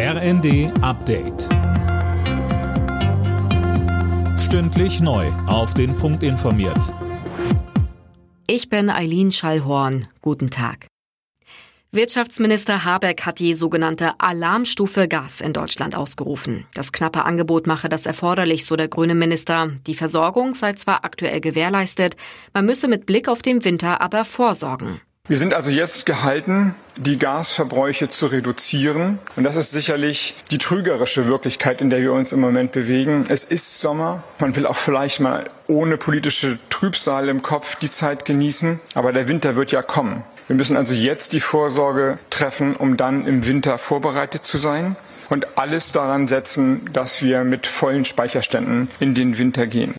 RND Update. Stündlich neu. Auf den Punkt informiert. Ich bin Eileen Schallhorn. Guten Tag. Wirtschaftsminister Habeck hat die sogenannte Alarmstufe Gas in Deutschland ausgerufen. Das knappe Angebot mache das erforderlich, so der grüne Minister. Die Versorgung sei zwar aktuell gewährleistet, man müsse mit Blick auf den Winter aber vorsorgen. Wir sind also jetzt gehalten, die Gasverbräuche zu reduzieren. Und das ist sicherlich die trügerische Wirklichkeit, in der wir uns im Moment bewegen. Es ist Sommer. Man will auch vielleicht mal ohne politische Trübsal im Kopf die Zeit genießen. Aber der Winter wird ja kommen. Wir müssen also jetzt die Vorsorge treffen, um dann im Winter vorbereitet zu sein und alles daran setzen, dass wir mit vollen Speicherständen in den Winter gehen.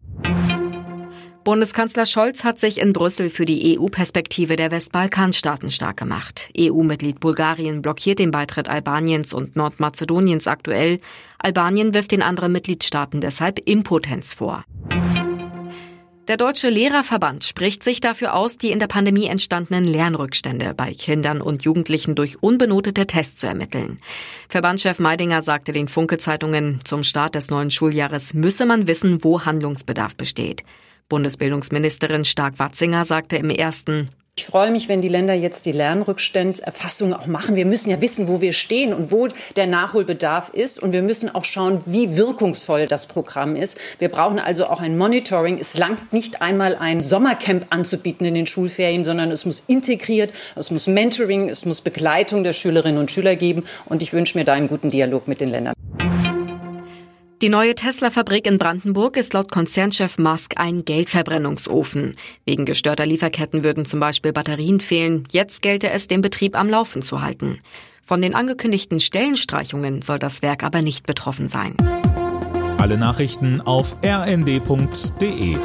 Bundeskanzler Scholz hat sich in Brüssel für die EU-Perspektive der Westbalkanstaaten stark gemacht. EU-Mitglied Bulgarien blockiert den Beitritt Albaniens und Nordmazedoniens aktuell. Albanien wirft den anderen Mitgliedstaaten deshalb Impotenz vor. Der Deutsche Lehrerverband spricht sich dafür aus, die in der Pandemie entstandenen Lernrückstände bei Kindern und Jugendlichen durch unbenotete Tests zu ermitteln. Verbandschef Meidinger sagte den Funke-Zeitungen, zum Start des neuen Schuljahres müsse man wissen, wo Handlungsbedarf besteht. Bundesbildungsministerin Stark-Watzinger sagte im ersten, ich freue mich, wenn die Länder jetzt die Lernrückstandserfassung auch machen. Wir müssen ja wissen, wo wir stehen und wo der Nachholbedarf ist. Und wir müssen auch schauen, wie wirkungsvoll das Programm ist. Wir brauchen also auch ein Monitoring. Es langt nicht einmal ein Sommercamp anzubieten in den Schulferien, sondern es muss integriert, es muss Mentoring, es muss Begleitung der Schülerinnen und Schüler geben. Und ich wünsche mir da einen guten Dialog mit den Ländern. Die neue Tesla-Fabrik in Brandenburg ist laut Konzernchef Musk ein Geldverbrennungsofen. Wegen gestörter Lieferketten würden zum Beispiel Batterien fehlen. Jetzt gelte es, den Betrieb am Laufen zu halten. Von den angekündigten Stellenstreichungen soll das Werk aber nicht betroffen sein. Alle Nachrichten auf rnd.de